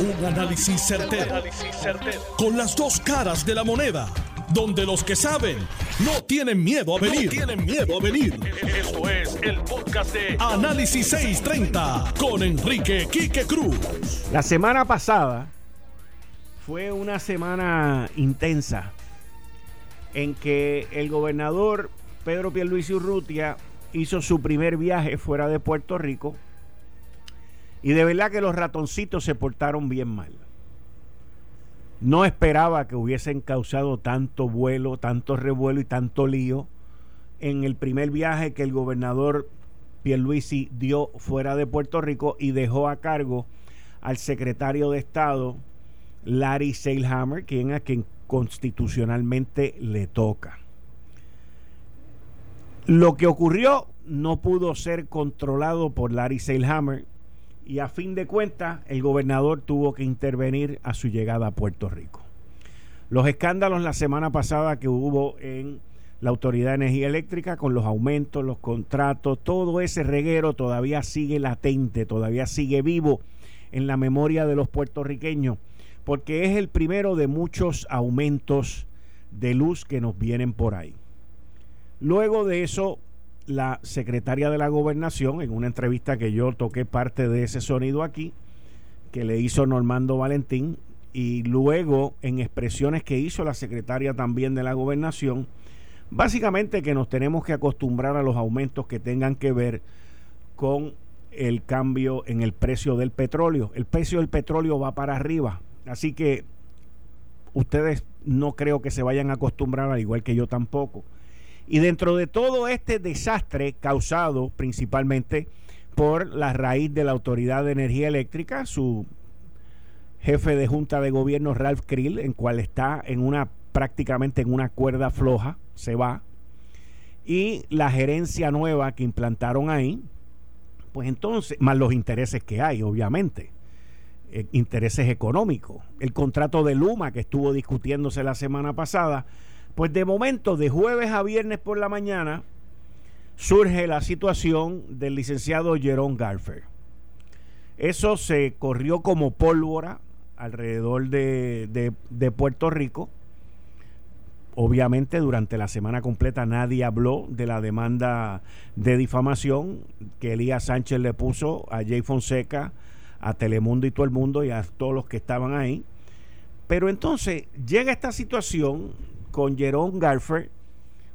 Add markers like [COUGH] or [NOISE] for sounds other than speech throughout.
Un análisis certero, Con las dos caras de la moneda. Donde los que saben no tienen miedo a venir. tienen miedo a venir. Esto es el podcast de Análisis 630 con Enrique Quique Cruz. La semana pasada fue una semana intensa en que el gobernador Pedro Pierluisi Urrutia hizo su primer viaje fuera de Puerto Rico y de verdad que los ratoncitos se portaron bien mal. No esperaba que hubiesen causado tanto vuelo, tanto revuelo y tanto lío en el primer viaje que el gobernador Pierluisi dio fuera de Puerto Rico y dejó a cargo al secretario de Estado Larry Seilhammer, quien a quien constitucionalmente le toca. Lo que ocurrió no pudo ser controlado por Larry Seilhammer y a fin de cuentas el gobernador tuvo que intervenir a su llegada a Puerto Rico. Los escándalos la semana pasada que hubo en la Autoridad de Energía Eléctrica con los aumentos, los contratos, todo ese reguero todavía sigue latente, todavía sigue vivo en la memoria de los puertorriqueños, porque es el primero de muchos aumentos de luz que nos vienen por ahí. Luego de eso, la secretaria de la gobernación, en una entrevista que yo toqué parte de ese sonido aquí, que le hizo Normando Valentín, y luego en expresiones que hizo la secretaria también de la gobernación, básicamente que nos tenemos que acostumbrar a los aumentos que tengan que ver con el cambio en el precio del petróleo. El precio del petróleo va para arriba, así que ustedes no creo que se vayan a acostumbrar, al igual que yo tampoco y dentro de todo este desastre causado principalmente por la raíz de la Autoridad de Energía Eléctrica, su jefe de Junta de Gobierno, Ralph Krill, en cual está en una prácticamente en una cuerda floja, se va, y la gerencia nueva que implantaron ahí, pues entonces, más los intereses que hay, obviamente, eh, intereses económicos. El contrato de Luma que estuvo discutiéndose la semana pasada, pues de momento, de jueves a viernes por la mañana, surge la situación del licenciado Jerón Garfer. Eso se corrió como pólvora alrededor de, de, Puerto Rico. Obviamente durante la semana completa nadie habló de la demanda de difamación que Elías Sánchez le puso a Jay Fonseca, a Telemundo y todo el mundo y a todos los que estaban ahí. Pero entonces llega esta situación con Jerón Garfer,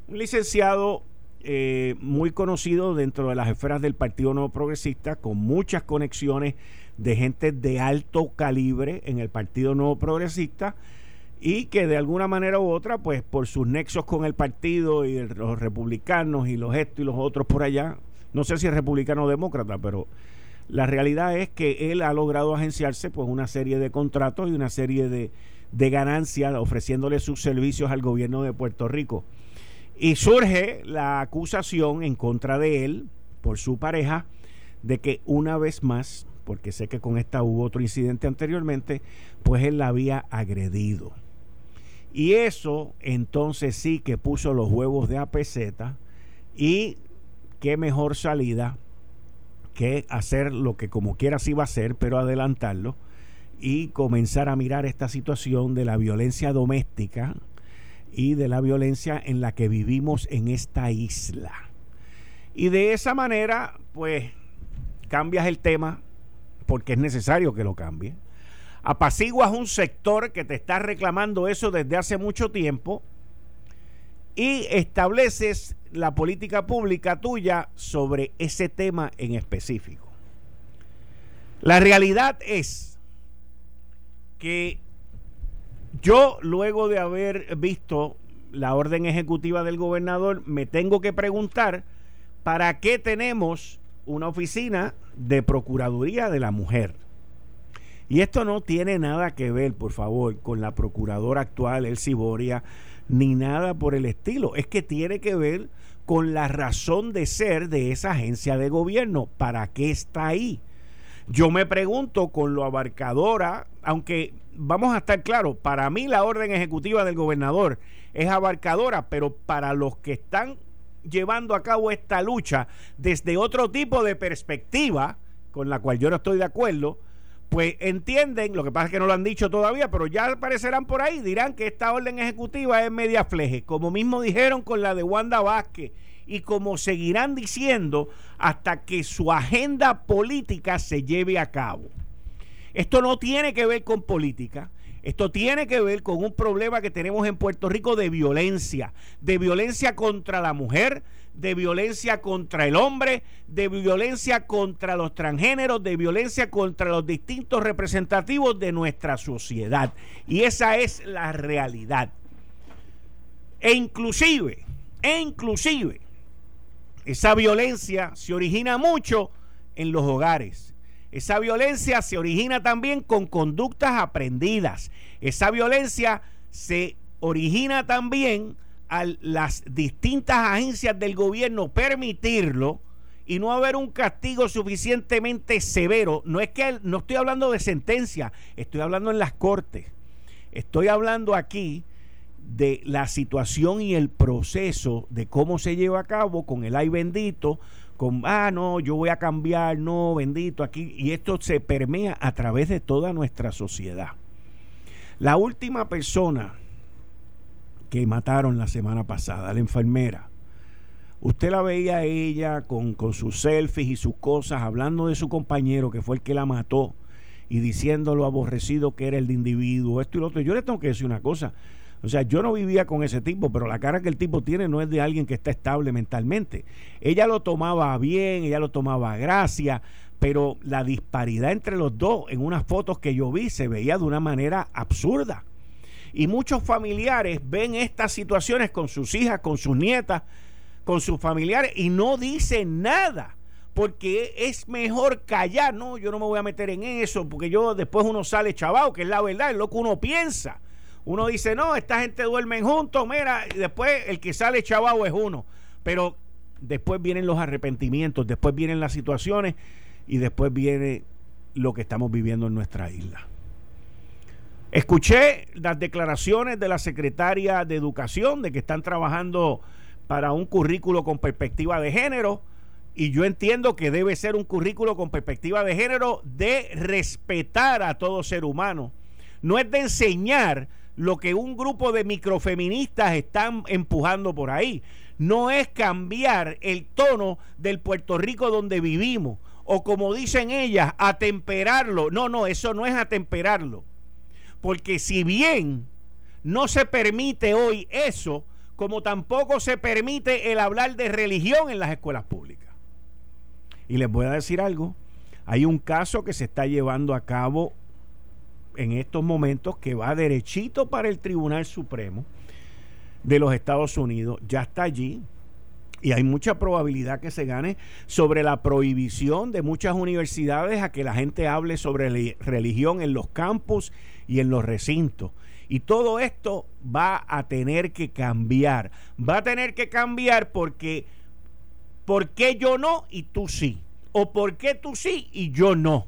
un licenciado eh, muy conocido dentro de las esferas del Partido Nuevo Progresista, con muchas conexiones de gente de alto calibre en el Partido Nuevo Progresista y que de alguna manera u otra, pues por sus nexos con el partido y los republicanos y los estos y los otros por allá, no sé si es republicano o demócrata, pero la realidad es que él ha logrado agenciarse pues una serie de contratos y una serie de, de ganancia ofreciéndole sus servicios al gobierno de Puerto Rico. Y surge la acusación en contra de él por su pareja de que una vez más, porque sé que con esta hubo otro incidente anteriormente, pues él la había agredido. Y eso entonces sí que puso los huevos de APZ y qué mejor salida que hacer lo que como quiera sí va a hacer, pero adelantarlo y comenzar a mirar esta situación de la violencia doméstica y de la violencia en la que vivimos en esta isla. Y de esa manera, pues, cambias el tema, porque es necesario que lo cambie. Apaciguas un sector que te está reclamando eso desde hace mucho tiempo y estableces la política pública tuya sobre ese tema en específico. La realidad es que yo luego de haber visto la orden ejecutiva del gobernador, me tengo que preguntar, ¿para qué tenemos una oficina de Procuraduría de la Mujer? Y esto no tiene nada que ver, por favor, con la procuradora actual, El Ciboria, ni nada por el estilo. Es que tiene que ver con la razón de ser de esa agencia de gobierno. ¿Para qué está ahí? Yo me pregunto con lo abarcadora, aunque vamos a estar claros, para mí la orden ejecutiva del gobernador es abarcadora, pero para los que están llevando a cabo esta lucha desde otro tipo de perspectiva, con la cual yo no estoy de acuerdo, pues entienden, lo que pasa es que no lo han dicho todavía, pero ya aparecerán por ahí, dirán que esta orden ejecutiva es media fleje, como mismo dijeron con la de Wanda Vázquez y como seguirán diciendo hasta que su agenda política se lleve a cabo. Esto no tiene que ver con política, esto tiene que ver con un problema que tenemos en Puerto Rico de violencia, de violencia contra la mujer, de violencia contra el hombre, de violencia contra los transgéneros, de violencia contra los distintos representativos de nuestra sociedad. Y esa es la realidad. E inclusive, e inclusive, esa violencia se origina mucho en los hogares. Esa violencia se origina también con conductas aprendidas. Esa violencia se origina también las distintas agencias del gobierno permitirlo y no haber un castigo suficientemente severo, no es que no estoy hablando de sentencia, estoy hablando en las cortes. Estoy hablando aquí de la situación y el proceso de cómo se lleva a cabo con el ay bendito, con, ah, no, yo voy a cambiar, no, bendito, aquí, y esto se permea a través de toda nuestra sociedad. La última persona que mataron la semana pasada, la enfermera. Usted la veía a ella con, con sus selfies y sus cosas, hablando de su compañero que fue el que la mató y diciendo lo aborrecido que era el de individuo, esto y lo otro. Yo le tengo que decir una cosa. O sea, yo no vivía con ese tipo, pero la cara que el tipo tiene no es de alguien que está estable mentalmente. Ella lo tomaba bien, ella lo tomaba a gracia, pero la disparidad entre los dos en unas fotos que yo vi se veía de una manera absurda. Y muchos familiares ven estas situaciones con sus hijas, con sus nietas, con sus familiares y no dicen nada. Porque es mejor callar, no, yo no me voy a meter en eso, porque yo después uno sale chavado, que es la verdad, es lo que uno piensa. Uno dice, no, esta gente duerme juntos, mira, y después el que sale chavado es uno. Pero después vienen los arrepentimientos, después vienen las situaciones y después viene lo que estamos viviendo en nuestra isla. Escuché las declaraciones de la secretaria de Educación de que están trabajando para un currículo con perspectiva de género y yo entiendo que debe ser un currículo con perspectiva de género de respetar a todo ser humano. No es de enseñar lo que un grupo de microfeministas están empujando por ahí. No es cambiar el tono del Puerto Rico donde vivimos o como dicen ellas, atemperarlo. No, no, eso no es atemperarlo porque si bien no se permite hoy eso, como tampoco se permite el hablar de religión en las escuelas públicas. Y les voy a decir algo, hay un caso que se está llevando a cabo en estos momentos que va derechito para el Tribunal Supremo de los Estados Unidos, ya está allí, y hay mucha probabilidad que se gane sobre la prohibición de muchas universidades a que la gente hable sobre religión en los campus y en los recintos. Y todo esto va a tener que cambiar. Va a tener que cambiar porque ¿por qué yo no y tú sí? ¿O por qué tú sí y yo no?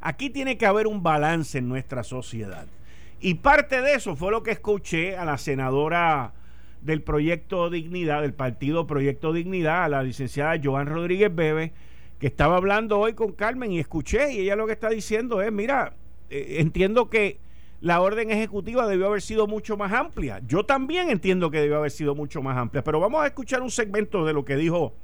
Aquí tiene que haber un balance en nuestra sociedad. Y parte de eso fue lo que escuché a la senadora del Proyecto Dignidad, del partido Proyecto Dignidad, a la licenciada Joan Rodríguez Bebe, que estaba hablando hoy con Carmen y escuché y ella lo que está diciendo es, mira, eh, entiendo que la orden ejecutiva debió haber sido mucho más amplia. Yo también entiendo que debió haber sido mucho más amplia, pero vamos a escuchar un segmento de lo que dijo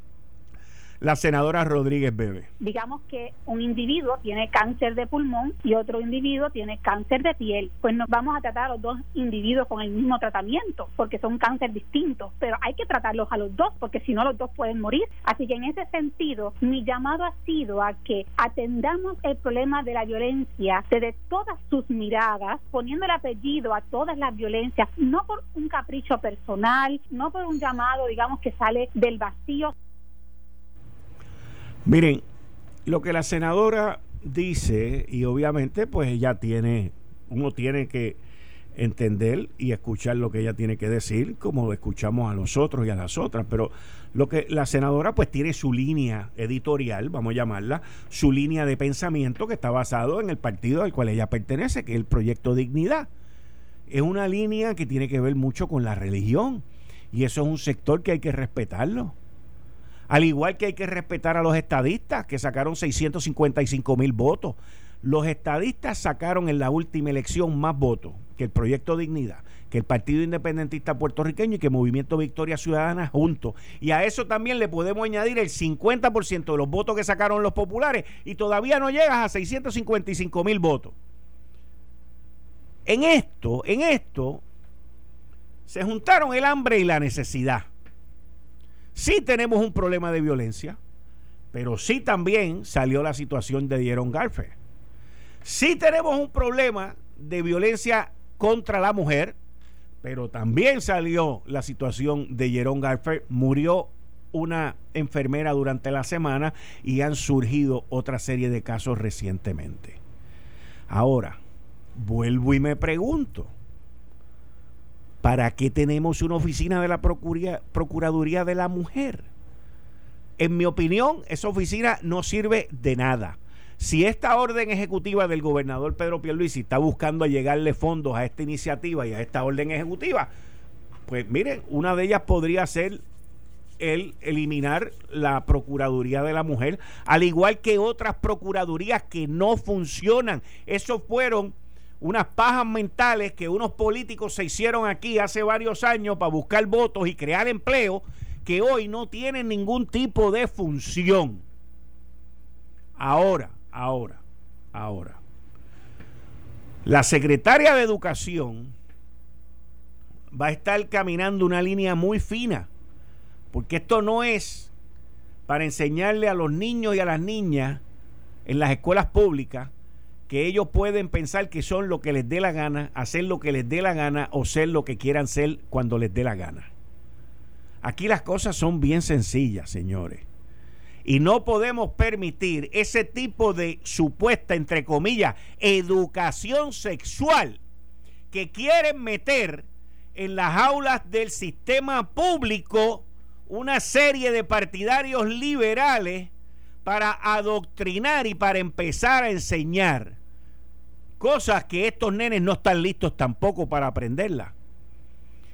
la senadora Rodríguez Bebe. Digamos que un individuo tiene cáncer de pulmón y otro individuo tiene cáncer de piel. Pues nos vamos a tratar a los dos individuos con el mismo tratamiento, porque son cáncer distintos, pero hay que tratarlos a los dos, porque si no los dos pueden morir. Así que en ese sentido, mi llamado ha sido a que atendamos el problema de la violencia desde todas sus miradas, poniendo el apellido a todas las violencias, no por un capricho personal, no por un llamado, digamos, que sale del vacío. Miren, lo que la senadora dice, y obviamente pues ella tiene, uno tiene que entender y escuchar lo que ella tiene que decir, como escuchamos a los otros y a las otras, pero lo que la senadora pues tiene su línea editorial, vamos a llamarla, su línea de pensamiento que está basado en el partido al cual ella pertenece, que es el Proyecto Dignidad. Es una línea que tiene que ver mucho con la religión y eso es un sector que hay que respetarlo. Al igual que hay que respetar a los estadistas que sacaron 655 mil votos. Los estadistas sacaron en la última elección más votos que el Proyecto Dignidad, que el Partido Independentista Puertorriqueño y que Movimiento Victoria Ciudadana juntos. Y a eso también le podemos añadir el 50% de los votos que sacaron los populares y todavía no llegas a 655 mil votos. En esto, en esto, se juntaron el hambre y la necesidad. Sí tenemos un problema de violencia, pero sí también salió la situación de Dieron Garfe. Sí tenemos un problema de violencia contra la mujer, pero también salió la situación de Jerón Garfer. Murió una enfermera durante la semana y han surgido otra serie de casos recientemente. Ahora, vuelvo y me pregunto, ¿para qué tenemos una oficina de la Procuraduría de la Mujer? En mi opinión, esa oficina no sirve de nada. Si esta orden ejecutiva del gobernador Pedro Pierluisi está buscando llegarle fondos a esta iniciativa y a esta orden ejecutiva, pues miren, una de ellas podría ser el eliminar la Procuraduría de la Mujer, al igual que otras procuradurías que no funcionan. Esos fueron unas pajas mentales que unos políticos se hicieron aquí hace varios años para buscar votos y crear empleo que hoy no tienen ningún tipo de función. Ahora, ahora, ahora. La secretaria de Educación va a estar caminando una línea muy fina, porque esto no es para enseñarle a los niños y a las niñas en las escuelas públicas que ellos pueden pensar que son lo que les dé la gana, hacer lo que les dé la gana o ser lo que quieran ser cuando les dé la gana. Aquí las cosas son bien sencillas, señores. Y no podemos permitir ese tipo de supuesta, entre comillas, educación sexual que quieren meter en las aulas del sistema público una serie de partidarios liberales para adoctrinar y para empezar a enseñar cosas que estos nenes no están listos tampoco para aprenderlas.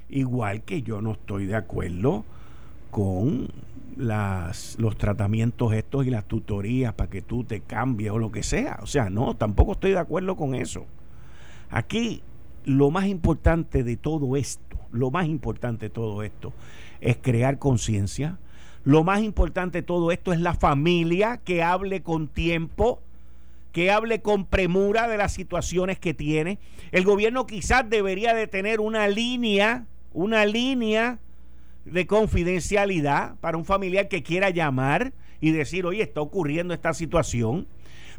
Igual que yo no estoy de acuerdo con las, los tratamientos estos y las tutorías para que tú te cambies o lo que sea. O sea, no, tampoco estoy de acuerdo con eso. Aquí lo más importante de todo esto, lo más importante de todo esto es crear conciencia. Lo más importante de todo esto es la familia que hable con tiempo, que hable con premura de las situaciones que tiene. El gobierno quizás debería de tener una línea, una línea de confidencialidad para un familiar que quiera llamar y decir, oye, está ocurriendo esta situación,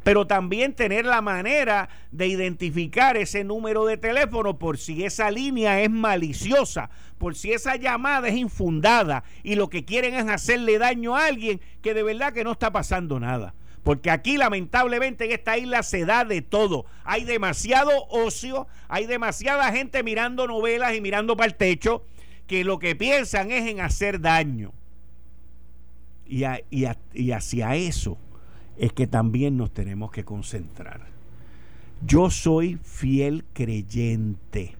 pero también tener la manera de identificar ese número de teléfono por si esa línea es maliciosa, por si esa llamada es infundada y lo que quieren es hacerle daño a alguien que de verdad que no está pasando nada. Porque aquí lamentablemente en esta isla se da de todo. Hay demasiado ocio, hay demasiada gente mirando novelas y mirando para el techo que lo que piensan es en hacer daño. Y, hacia eso es que también nos tenemos que concentrar. Yo soy fiel creyente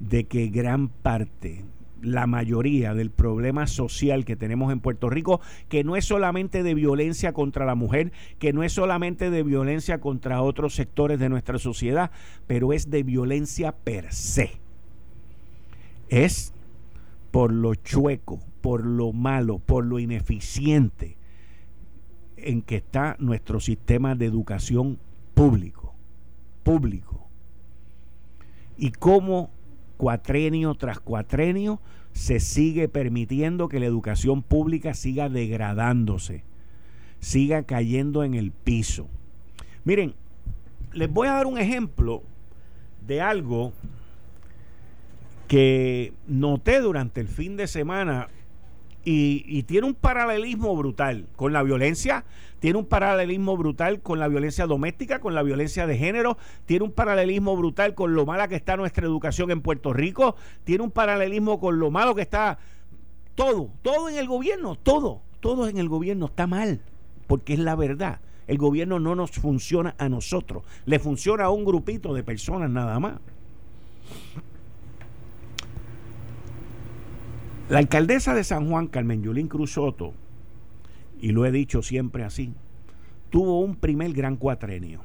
de que gran parte, la mayoría del problema social que tenemos en Puerto Rico, que no es solamente de violencia contra la mujer, que no es solamente de violencia contra otros sectores de nuestra sociedad, pero es de violencia per se. Es por lo chueco, por lo malo, por lo ineficiente en que está nuestro sistema de educación público, público. Y cómo cuatrenio tras cuatrenio se sigue permitiendo que la educación pública siga degradándose, siga cayendo en el piso. Miren, les voy a dar un ejemplo de algo que noté durante el fin de semana y, tiene un paralelismo brutal con la violencia, tiene un paralelismo brutal con la violencia doméstica, con la violencia de género, tiene un paralelismo brutal con lo mala que está nuestra educación en Puerto Rico, tiene un paralelismo con lo malo que está todo, todo en el gobierno, todo, todo en el gobierno está mal, porque es la verdad. El gobierno no nos funciona a nosotros, le funciona a un grupito de personas nada más. La alcaldesa de San Juan, Carmen Yulín Cruz Soto, y lo he dicho siempre así, tuvo un primer gran cuatrenio.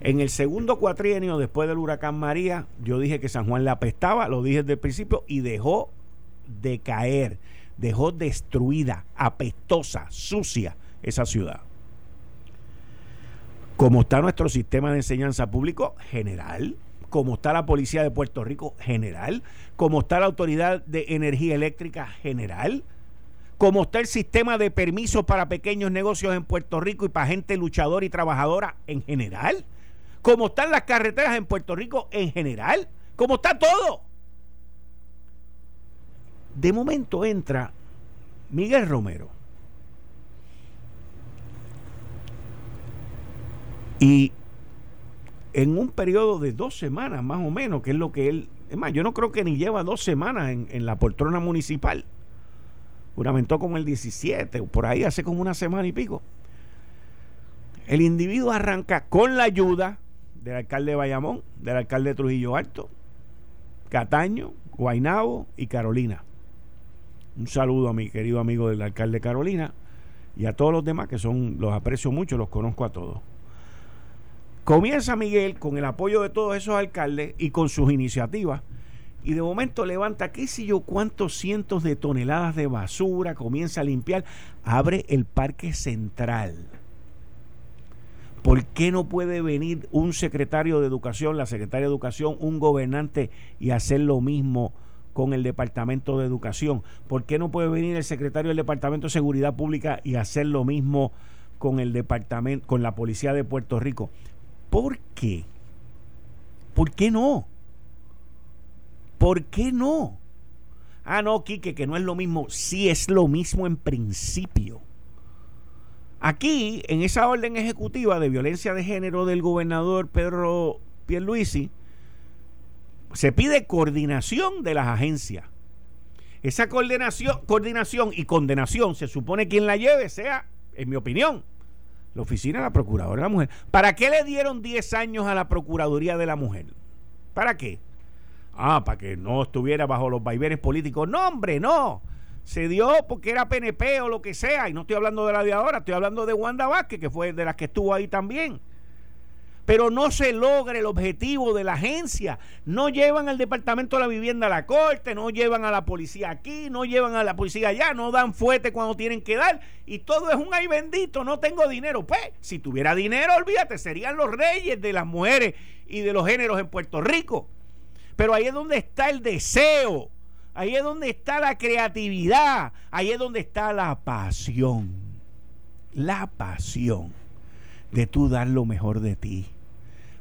En el segundo cuatrienio, después del huracán María, yo dije que San Juan le apestaba, lo dije desde el principio, y dejó de caer, dejó destruida, apestosa, sucia esa ciudad. Como está nuestro sistema de enseñanza público general, como está la Policía de Puerto Rico general, como está la Autoridad de Energía Eléctrica general, como está el sistema de permisos para pequeños negocios en Puerto Rico y para gente luchadora y trabajadora en general, como están las carreteras en Puerto Rico en general, como está todo. De momento entra Miguel Romero. Y en un periodo de dos semanas más o menos, que es lo que él... Es más, yo no creo que ni lleva dos semanas en, la poltrona municipal. Juramentó como el 17, por ahí hace como una semana y pico. El individuo arranca con la ayuda del alcalde de Bayamón, del alcalde de Trujillo Alto, Cataño, Guainabo y Carolina. Un saludo a mi querido amigo del alcalde Carolina y a todos los demás que son, los aprecio mucho, los conozco a todos. Comienza Miguel con el apoyo de todos esos alcaldes y con sus iniciativas. Y de momento levanta qué sé yo cuántos cientos de toneladas de basura, comienza a limpiar, abre el parque central. ¿Por qué no puede venir un secretario de educación, la secretaria de educación, un gobernante y hacer lo mismo con el departamento de educación? ¿Por qué no puede venir el secretario del departamento de seguridad pública y hacer lo mismo con el departamento, con la policía de Puerto Rico? ¿Por qué? ¿Por qué no? ¿Por qué no? Ah, no, Quique, que no es lo mismo. Sí es lo mismo en principio. Aquí, en esa orden ejecutiva de violencia de género del gobernador Pedro Pierluisi, se pide coordinación de las agencias. Esa coordinación, coordinación y condenación se supone quien la lleve sea, en mi opinión, la oficina de la Procuradora de la Mujer. ¿Para qué le dieron 10 años a la Procuraduría de la Mujer? ¿Para qué? Ah, para que no estuviera bajo los vaivenes políticos. No, hombre, no. Se dio porque era PNP o lo que sea. Y no estoy hablando de la de ahora, estoy hablando de Wanda Vázquez, que fue de las que estuvo ahí también pero no se logra el objetivo de la agencia. No llevan al Departamento de la Vivienda a la corte, no llevan a la policía aquí, no llevan a la policía allá, no dan fuerte cuando tienen que dar y todo es un ay bendito, no tengo dinero. Pues, si tuviera dinero, olvídate, serían los reyes de las mujeres y de los géneros en Puerto Rico. Pero ahí es donde está el deseo, ahí es donde está la creatividad, ahí es donde está la pasión. La pasión de tú dar lo mejor de ti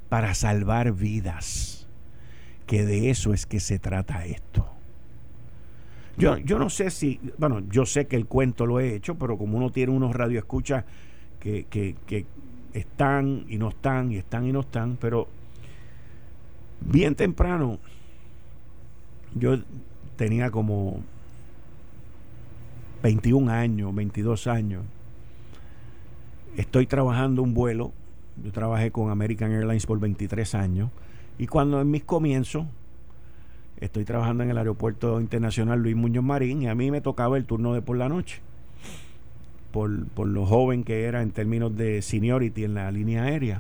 para salvar vidas. Que de eso es que se trata esto. Yo, yo no sé si, bueno, yo sé que el cuento lo he hecho, pero como uno tiene unos radioescuchas que, que, que están y no están, y están y no están, pero bien temprano yo tenía como 21 años, 22 años. Estoy trabajando un vuelo yo trabajé con American Airlines por 23 años y cuando en mis comienzos estoy trabajando en el aeropuerto internacional Luis Muñoz Marín y a mí me tocaba el turno de por la noche. Por, por lo joven que era en términos de seniority en la línea aérea.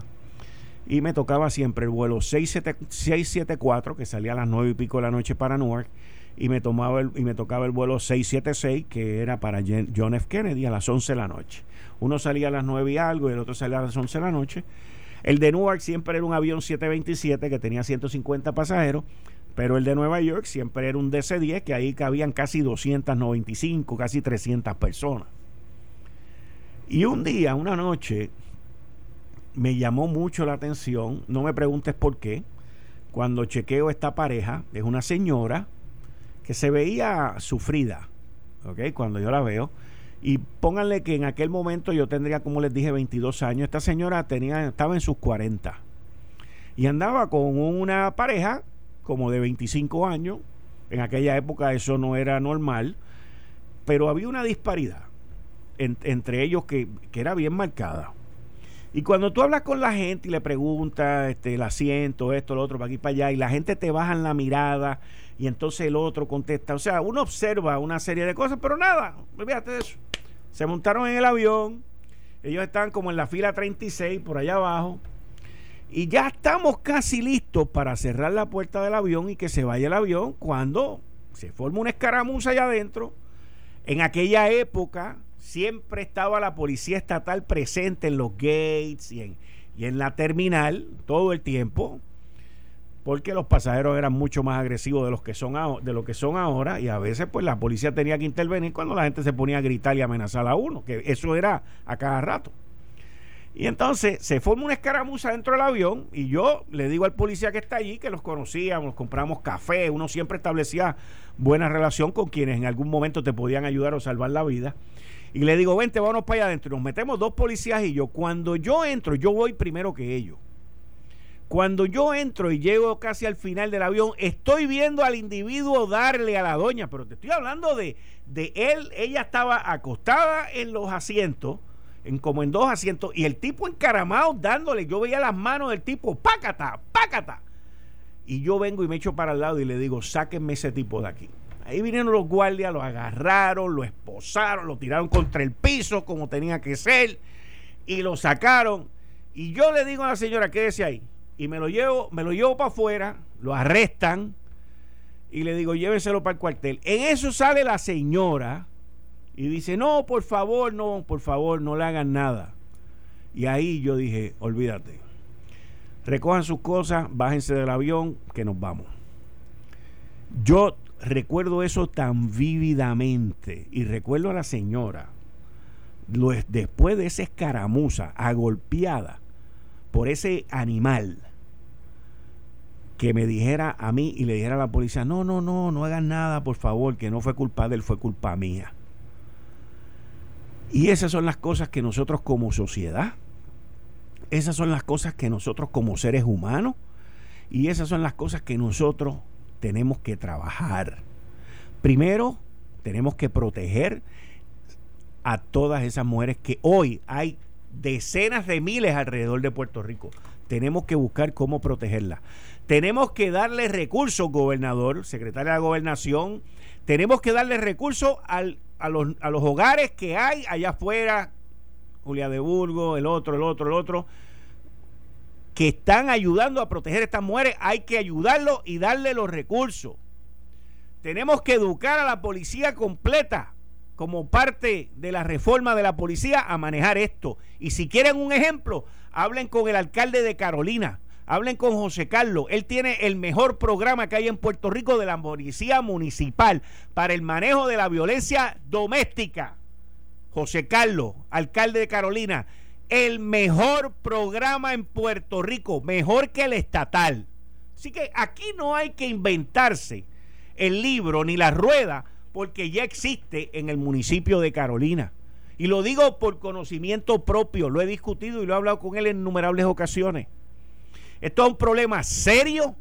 Y me tocaba siempre el vuelo 674, que salía a las 9 y pico de la noche para Newark, y me, tomaba y me tocaba el vuelo 676, que era para John F. Kennedy a las 11 de la noche. Uno salía a las 9 y algo y el otro salía a las 11 de la noche. El de Newark siempre era un avión 727 que tenía 150 pasajeros, pero el de Nueva York siempre era un DC-10 que ahí cabían casi 295, casi 300 personas. Y un día, una noche, me llamó mucho la atención, no me preguntes por qué, cuando chequeo esta pareja, es una señora que se veía sufrida, ¿ok? Cuando yo la veo, y pónganle que en aquel momento yo tendría, como les dije, 22 años. Esta señora tenía, estaba en sus 40. Y andaba con una pareja como de 25 años. En aquella época eso no era normal. Pero había una disparidad entre ellos que, que, era bien marcada. Y cuando tú hablas con la gente y le preguntas este, el asiento, esto, lo otro, para aquí, para allá, y la gente te baja en la mirada y entonces el otro contesta. O sea, uno observa una serie de cosas, pero nada, olvídate de eso. Se montaron en el avión, ellos estaban como en la fila 36 por allá abajo, Y ya estamos casi listos para cerrar la puerta del avión y que se vaya el avión cuando se forma una escaramuza allá adentro. En aquella época siempre estaba la policía estatal presente en los gates y en, y en la terminal todo el tiempo porque los pasajeros eran mucho más agresivos de los que son de lo que son ahora y a veces pues la policía tenía que intervenir cuando la gente se ponía a gritar y amenazar a uno, que eso era a cada rato. Y entonces se forma una escaramuza dentro del avión y yo le digo al policía que está allí que los conocíamos, compramos café, uno siempre establecía buena relación con quienes en algún momento te podían ayudar o salvar la vida. Y le digo, vente, vámonos para allá adentro. Nos metemos dos policías y yo. Cuando yo entro, yo voy primero que ellos. Cuando yo entro y llego casi al final del avión, estoy viendo al individuo darle a la doña, pero te estoy hablando de, de él, ella estaba acostada en los asientos, en como en dos asientos, y el tipo encaramado dándole, yo veía las manos del tipo, pácata, pácata. Y yo vengo y me echo para el lado y le digo, sáquenme ese tipo de aquí. Ahí vinieron los guardias, lo agarraron, lo esposaron, lo tiraron contra el piso como tenía que ser, y lo sacaron. Y yo le digo a la señora, quédese ahí y me lo llevo, me lo llevo para afuera, lo arrestan y le digo, lléveselo para el cuartel. En eso sale la señora y dice, no, por favor, no, por favor, no le hagan nada. Y ahí yo dije, olvídate. Recojan sus cosas, bájense del avión, que nos vamos. Yo recuerdo eso tan vívidamente y recuerdo a la señora, después de esa escaramuza, agolpeada por ese animal, que me dijera a mí y le dijera a la policía, no, no, no, no hagan nada, por favor, que no fue culpa de él, fue culpa mía. Y esas son las cosas que nosotros como sociedad, esas son las cosas que nosotros como seres humanos, y esas son las cosas que nosotros tenemos que trabajar. Primero, tenemos que proteger a todas esas mujeres que hoy hay decenas de miles alrededor de Puerto Rico. Tenemos que buscar cómo protegerlas. Tenemos que darle recursos, gobernador, secretaria de gobernación. Tenemos que darle recursos a, los, a los hogares que hay allá afuera, Julia de Burgo, el otro, el otro, el otro, que están ayudando a proteger a estas mujeres. Hay que ayudarlos y darle los recursos. Tenemos que educar a la policía completa como parte de la reforma de la policía a manejar esto. Y si quieren un ejemplo, hablen con el alcalde de Carolina Hablen con José Carlos. Él tiene el mejor programa que hay en Puerto Rico de la policía municipal para el manejo de la violencia doméstica. José Carlos, alcalde de Carolina, el mejor programa en Puerto Rico, mejor que el estatal. Así que aquí no hay que inventarse el libro ni la rueda porque ya existe en el municipio de Carolina. Y lo digo por conocimiento propio, lo he discutido y lo he hablado con él en innumerables ocasiones. Esto es un problema serio.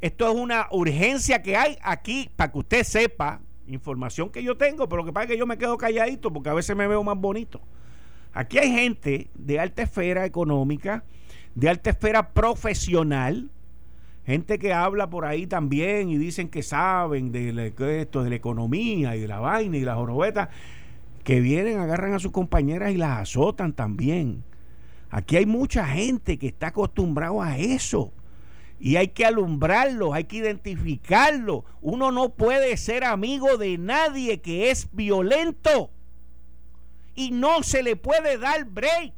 Esto es una urgencia que hay aquí para que usted sepa, información que yo tengo, pero lo que pasa es que yo me quedo calladito porque a veces me veo más bonito. Aquí hay gente de alta esfera económica, de alta esfera profesional, gente que habla por ahí también y dicen que saben de, esto, de la economía y de la vaina y de las jorobetas, que vienen, agarran a sus compañeras y las azotan también. Aquí hay mucha gente que está acostumbrado a eso. Y hay que alumbrarlo, hay que identificarlo. Uno no puede ser amigo de nadie que es violento. Y no se le puede dar break.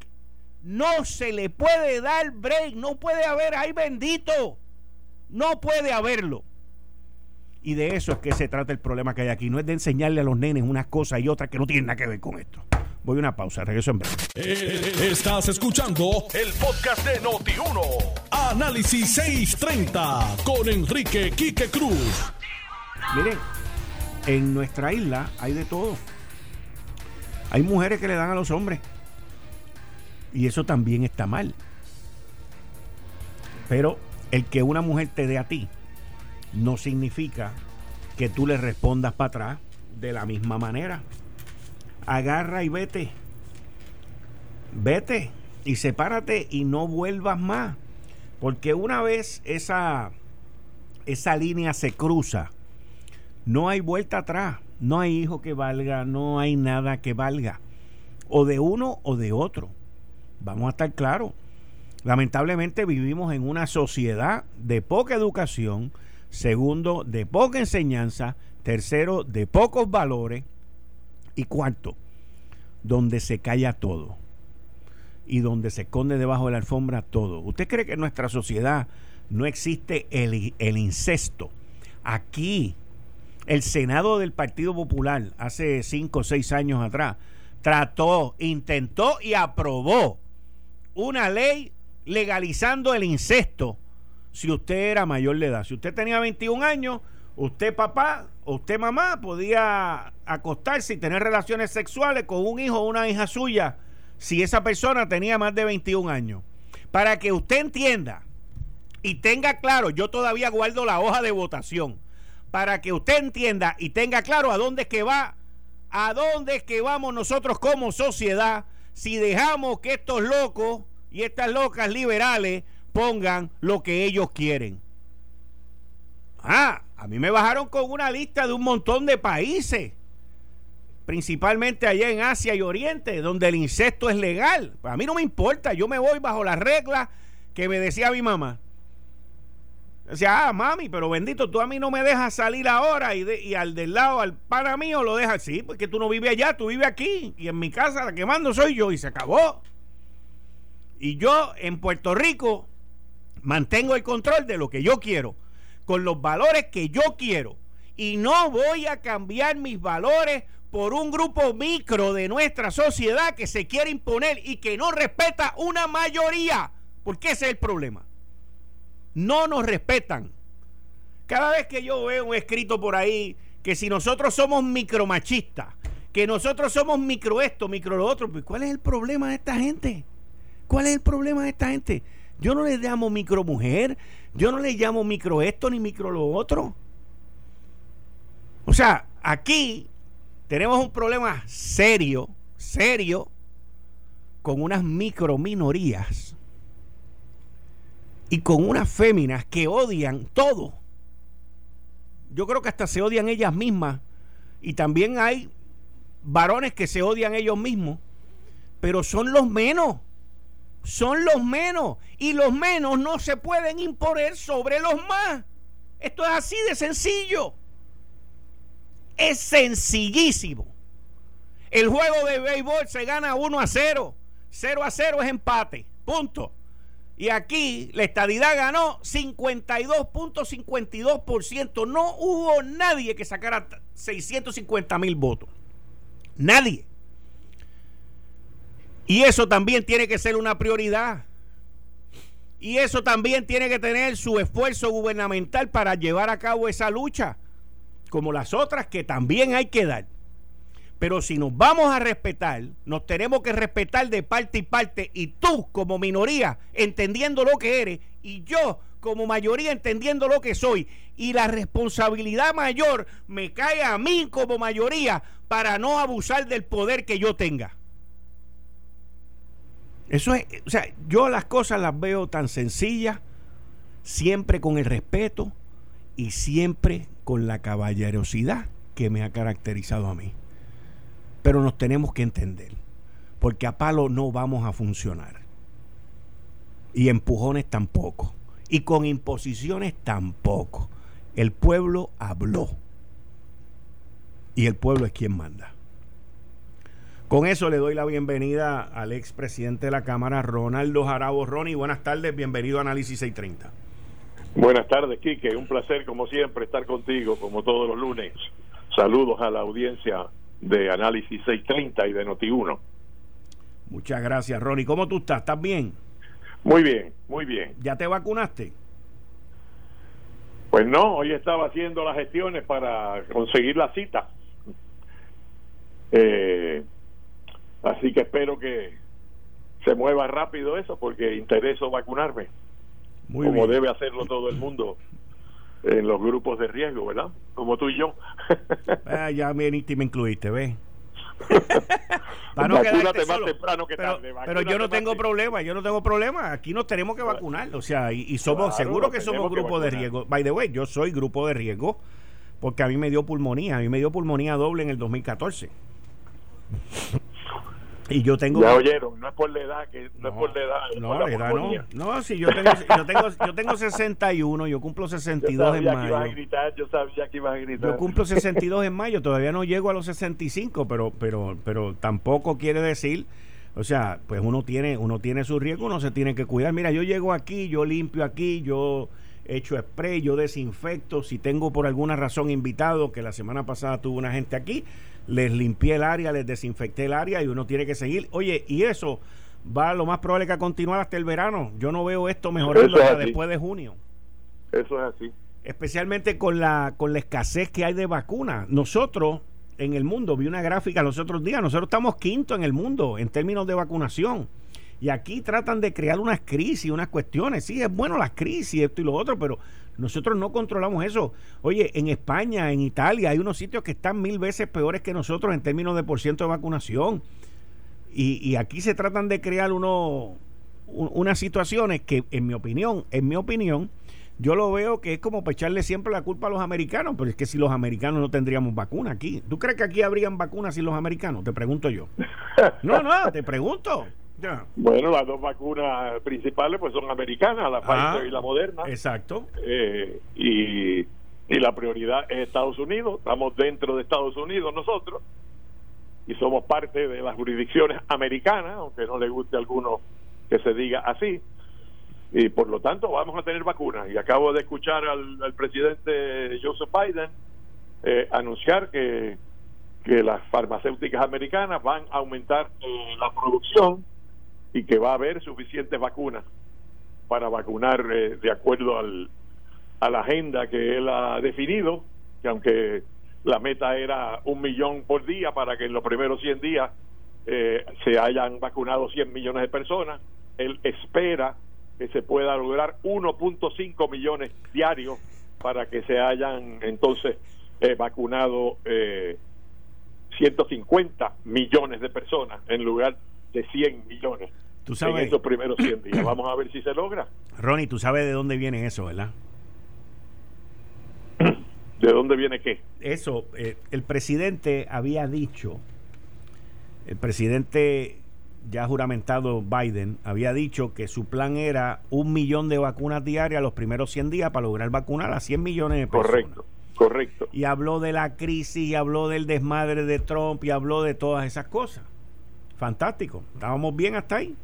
No se le puede dar break. No puede haber, ay bendito. No puede haberlo. Y de eso es que se trata el problema que hay aquí. No es de enseñarle a los nenes unas cosas y otras que no tienen nada que ver con esto. Voy a una pausa, regreso en breve. Eh, estás escuchando el podcast de Noti1. Análisis 630 con Enrique Quique Cruz. Miren, en nuestra isla hay de todo. Hay mujeres que le dan a los hombres. Y eso también está mal. Pero el que una mujer te dé a ti no significa que tú le respondas para atrás de la misma manera agarra y vete. Vete y sepárate y no vuelvas más. Porque una vez esa, esa línea se cruza, no hay vuelta atrás. No hay hijo que valga, no hay nada que valga. O de uno o de otro. Vamos a estar claros. Lamentablemente vivimos en una sociedad de poca educación, segundo, de poca enseñanza, tercero, de pocos valores y cuarto, donde se calla todo y donde se esconde debajo de la alfombra todo. ¿Usted cree que en nuestra sociedad no existe el, el incesto? Aquí, el Senado del Partido Popular, hace cinco o seis años atrás, trató, intentó y aprobó una ley legalizando el incesto si usted era mayor de edad. Si usted tenía 21 años, usted papá, usted mamá podía acostarse y tener relaciones sexuales con un hijo o una hija suya si esa persona tenía más de 21 años. Para que usted entienda y tenga claro, yo todavía guardo la hoja de votación, para que usted entienda y tenga claro a dónde es que va, a dónde es que vamos nosotros como sociedad si dejamos que estos locos y estas locas liberales pongan lo que ellos quieren. Ah, a mí me bajaron con una lista de un montón de países, principalmente allá en Asia y Oriente, donde el incesto es legal. Pues a mí no me importa, yo me voy bajo las reglas que me decía mi mamá. Decía, ah, mami, pero bendito, tú a mí no me dejas salir ahora y, y al del lado, al pana mío, lo dejas. Sí, porque tú no vives allá, tú vives aquí. Y en mi casa la que mando soy yo y se acabó. Y yo en Puerto Rico mantengo el control de lo que yo quiero, con los valores que yo quiero. Y no voy a cambiar mis valores por un grupo micro de nuestra sociedad que se quiere imponer y que no respeta una mayoría. Porque ese es el problema. No nos respetan. Cada vez que yo veo un escrito por ahí que si nosotros somos micromachistas, que nosotros somos micro esto, micro lo otro, pues ¿cuál es el problema de esta gente? ¿Cuál es el problema de esta gente? Yo no le llamo micro mujer, yo no le llamo micro esto ni micro lo otro. O sea, aquí tenemos un problema serio, serio, con unas micro minorías y con unas féminas que odian todo. Yo creo que hasta se odian ellas mismas y también hay varones que se odian ellos mismos, pero son los menos son los menos y los menos no se pueden imponer sobre los más. Esto es así de sencillo. Es sencillísimo. El juego de béisbol se gana 1 a 0. 0 a 0 es empate. Punto. Y aquí la estadidad ganó 52.52%. No hubo nadie que sacara 650 mil votos. Nadie. Y eso también tiene que ser una prioridad. Y eso también tiene que tener su esfuerzo gubernamental para llevar a cabo esa lucha, como las otras que también hay que dar. Pero si nos vamos a respetar, nos tenemos que respetar de parte y parte, y tú como minoría, entendiendo lo que eres, y yo como mayoría, entendiendo lo que soy, y la responsabilidad mayor me cae a mí como mayoría para no abusar del poder que yo tenga. Eso es, o sea, yo las cosas las veo tan sencillas, siempre con el respeto y siempre con la caballerosidad que me ha caracterizado a mí. Pero nos tenemos que entender, porque a palo no vamos a funcionar. Y empujones tampoco. Y con imposiciones tampoco. El pueblo habló. Y el pueblo es quien manda. Con eso le doy la bienvenida al expresidente de la Cámara, Ronaldo Jarabo. Ronnie, buenas tardes, bienvenido a Análisis 630. Buenas tardes, Quique. Un placer, como siempre, estar contigo, como todos los lunes. Saludos a la audiencia de Análisis 630 y de Noti1. Muchas gracias, Ronnie. ¿Cómo tú estás? ¿Estás bien? Muy bien, muy bien. ¿Ya te vacunaste? Pues no, hoy estaba haciendo las gestiones para conseguir la cita. Eh, Así que espero que se mueva rápido eso porque intereso vacunarme. como debe hacerlo todo el mundo en los grupos de riesgo, ¿verdad? Como tú y yo. [LAUGHS] ah, ya me, me incluiste, ¿ves? [LAUGHS] Para no quedarte más temprano que pero, tarde. Pero yo no tengo problema, yo no tengo problema. Aquí nos tenemos que vacunar. O sea, y, somos seguros que somos grupo de riesgo. By the way, yo soy grupo de riesgo porque a mí me dio pulmonía. A mí me dio pulmonía doble en el 2014. Y yo tengo. Ya oyeron, no es por la edad, que no, es por la edad. No, la edad no. No, si yo tengo, yo tengo, yo tengo 61, yo cumplo 62 en mayo. a gritar, yo sabía que ibas a gritar. Yo cumplo 62 en mayo, todavía no llego a los 65, pero, pero, pero tampoco quiere decir. O sea, pues uno tiene, uno tiene su riesgo, uno se tiene que cuidar. Mira, yo llego aquí, yo limpio aquí, yo echo spray, yo desinfecto. Si tengo por alguna razón invitado, que la semana pasada tuvo una gente aquí, les limpié el área, les desinfecté el área y uno tiene que seguir. Oye, y eso va lo más probable que a continuar hasta el verano. Yo no veo esto mejorando hasta después de junio. Eso es así. Especialmente con la, con la escasez que hay de vacunas. Nosotros en el mundo, vi una gráfica los otros días, nosotros estamos quinto en el mundo en términos de vacunación. Y aquí tratan de crear unas crisis, unas cuestiones. Sí, es bueno las crisis, esto y lo otro, pero nosotros no controlamos eso. Oye, en España, en Italia, hay unos sitios que están mil veces peores que nosotros en términos de por ciento de vacunación. Y, aquí se tratan de crear uno, unas situaciones que, en mi opinión, en mi opinión, yo lo veo que es como para echarle siempre la culpa a los americanos, pero es que si los americanos no tendríamos vacuna aquí. ¿Tú crees que aquí habrían vacunas sin los americanos? Te pregunto yo. No, no, te pregunto. Bueno, las dos vacunas principales pues son americanas, la Pfizer y la Moderna. Exacto. Eh, y, y la prioridad es Estados Unidos. Estamos dentro de Estados Unidos nosotros y somos parte de las jurisdicciones americanas, aunque no le guste a alguno que se diga así. Y por lo tanto vamos a tener vacunas. Y acabo de escuchar al, presidente Joseph Biden eh, anunciar que, que las farmacéuticas americanas van a aumentar eh, la producción y que va a haber suficientes vacunas para vacunar eh, de acuerdo al, a la agenda que él ha definido, que aunque la meta era un millón por día para que en los primeros 100 días eh, se hayan vacunado 100 millones de personas, él espera que se pueda lograr 1.5 millones diarios para que se hayan entonces eh, vacunado 150 millones de personas en lugar de 100 millones ¿Tú sabes? en estos primeros 100 días. [CLEARS THROAT] Vamos a ver si se logra. Ronnie, tú sabes de dónde viene eso, ¿verdad? [CLEARS THROAT] ¿De dónde viene qué? Eso, eh, el presidente había dicho, el presidente ya juramentado Biden había dicho que su plan era un millón de vacunas diarias los primeros 100 días para lograr vacunar a 100 millones de personas. Correcto, correcto. Y habló de la crisis, y habló del desmadre de Trump, y habló de todas esas cosas. Fantástico, estábamos bien hasta ahí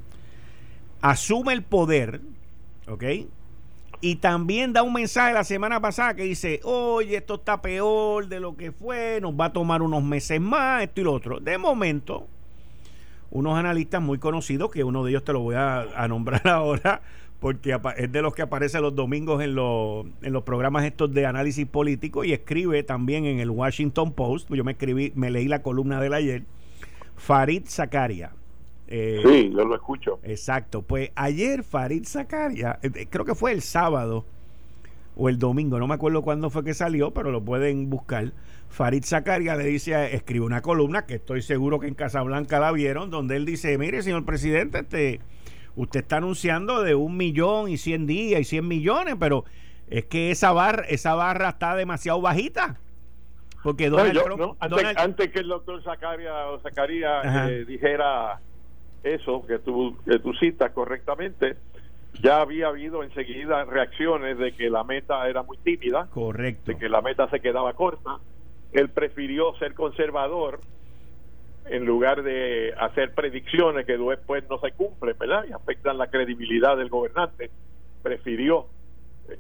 asume el poder, ¿ok? Y también da un mensaje la semana pasada que dice, oye, esto está peor de lo que fue, nos va a tomar unos meses más, esto y lo otro. De momento, unos analistas muy conocidos, que uno de ellos te lo voy a, nombrar [LAUGHS] ahora, porque es de los que aparece los domingos en, los, en los programas estos de análisis político y escribe también en el Washington Post, yo me escribí, me leí la columna del ayer, Farid Zakaria eh, sí, yo lo escucho. Exacto. Pues ayer Farid Zakaria, eh, eh, creo que fue el sábado o el domingo, no me acuerdo cuándo fue que salió, pero lo pueden buscar. Farid Zakaria le dice, escribe una columna que estoy seguro que en Casablanca la vieron, donde él dice, mire, señor presidente, este, usted está anunciando de un millón y cien días y cien millones, pero es que esa barra, esa barra está demasiado bajita. Porque antes, que el doctor Zakaria, Zakaria dijera eso que tú, que tú citas correctamente, ya había habido enseguida reacciones de que la meta era muy tímida, correcto, de que la meta se quedaba corta. Él prefirió ser conservador en lugar de hacer predicciones que después no se cumplen, ¿verdad? Y afectan la credibilidad del gobernante. Prefirió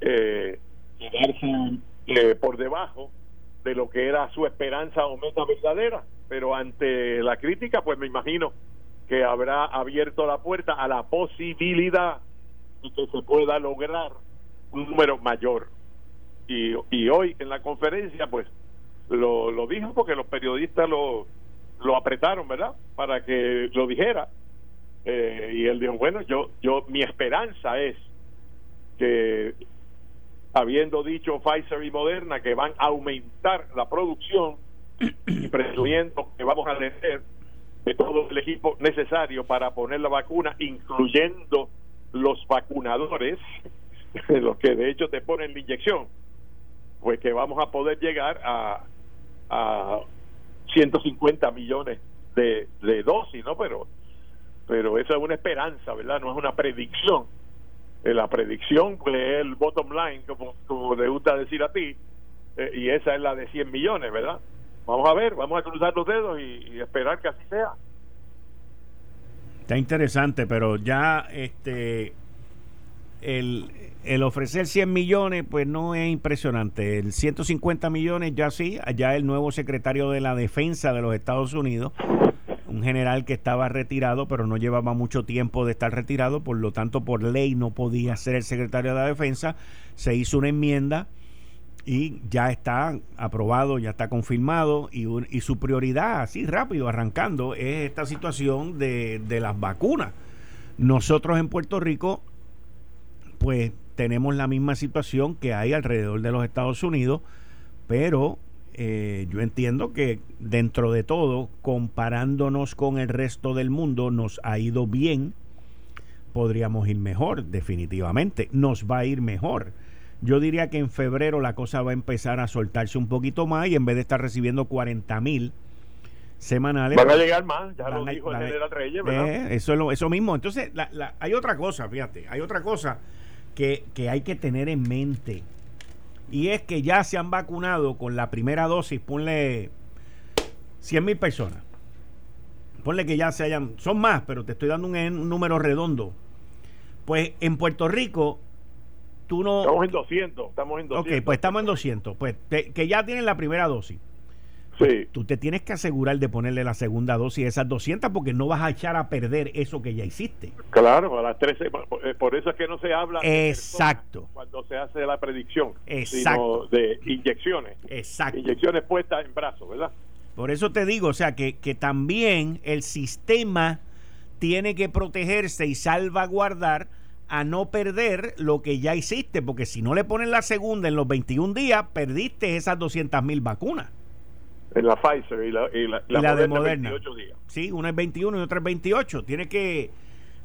eh, quedarse eh, por debajo de lo que era su esperanza o meta verdadera, pero ante la crítica, pues me imagino que habrá abierto la puerta a la posibilidad de que se pueda lograr un número mayor. Y, y hoy en la conferencia, pues lo, lo dijo porque los periodistas lo, lo apretaron, ¿verdad? Para que lo dijera. Eh, y él dijo, bueno, yo, yo, mi esperanza es que habiendo dicho Pfizer y Moderna que van a aumentar la producción y presumiendo que vamos a tener de todo el equipo necesario para poner la vacuna, incluyendo los vacunadores, [LAUGHS] los que de hecho te ponen la inyección, pues que vamos a poder llegar a, a 150 millones de, de dosis, ¿no? Pero, pero esa es una esperanza, ¿verdad? No es una predicción. Eh, la predicción pues, es el bottom line, como, como te gusta decir a ti, eh, y esa es la de 100 millones, ¿verdad? Vamos a ver, vamos a cruzar los dedos y, esperar que así sea. Está interesante, pero ya este el, el ofrecer 100 millones, pues no es impresionante. El 150 millones ya sí, allá el nuevo secretario de la Defensa de los Estados Unidos, general que estaba retirado, pero no llevaba mucho tiempo de estar retirado, por lo tanto por ley no podía ser el secretario de la Defensa, se hizo una enmienda y ya está aprobado, ya está confirmado y, su prioridad, así rápido, arrancando, es esta situación de las vacunas. Nosotros en Puerto Rico, pues tenemos la misma situación que hay alrededor de los Estados Unidos, pero eh, yo entiendo que dentro de todo, comparándonos con el resto del mundo, nos ha ido bien. Podríamos ir mejor, definitivamente. Nos va a ir mejor. Yo diría que en febrero la cosa va a empezar a soltarse un poquito más y en vez de estar recibiendo 40 mil semanales. Van a llegar más, ya lo dijo el general Reyes, ¿verdad? Eh, eso, es eso mismo. Entonces, hay otra cosa, fíjate, hay otra cosa que, hay que tener en mente. Y es que ya se han vacunado con la primera dosis, ponle 100 mil personas. Ponle que ya se hayan, son más, pero te estoy dando un, número redondo. Pues en Puerto Rico, tú no... Estamos en 200, estamos en 200. Ok, pues estamos en 200. Pues que ya tienen la primera dosis. Tú te tienes que asegurar de ponerle la segunda dosis a esas 200 porque no vas a echar a perder eso que ya hiciste. Claro, a las 13, eh, por eso es que no se habla Exacto. cuando se hace la predicción, Exacto. sino de inyecciones. Exacto. Inyecciones puestas en brazos, ¿verdad? Por eso te digo, o sea, que, que también el sistema tiene que protegerse y salvaguardar a no perder lo que ya hiciste, porque si no le ponen la segunda en los 21 días, perdiste esas 200 mil vacunas. En la Pfizer y la, y la, de Moderna. Sí, una es 21 y otra es 28. Tiene que...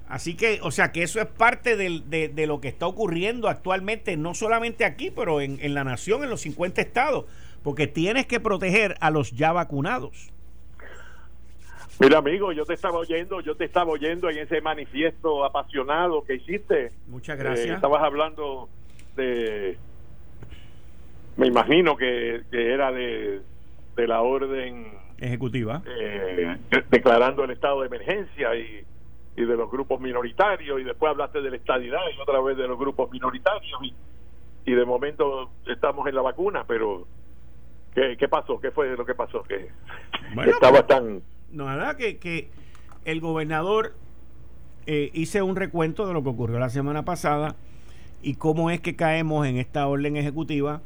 Así que, o sea, que eso es parte de, de, lo que está ocurriendo actualmente, no solamente aquí, pero en, en la nación, en los 50 estados, porque tienes que proteger a los ya vacunados. Mira, amigo, yo te estaba oyendo, yo te estaba oyendo en ese manifiesto apasionado que hiciste. Muchas gracias. Eh, estabas hablando de, me imagino que era de de la orden ejecutiva eh, declarando el estado de emergencia y, y, de los grupos minoritarios y después hablaste de la estadidad y otra vez de los grupos minoritarios y, y de momento estamos en la vacuna pero ¿qué, qué pasó? ¿qué fue lo que pasó? que estaba tan nada que, que el gobernador eh, hice un recuento de lo que ocurrió la semana pasada y cómo es que caemos en esta orden ejecutiva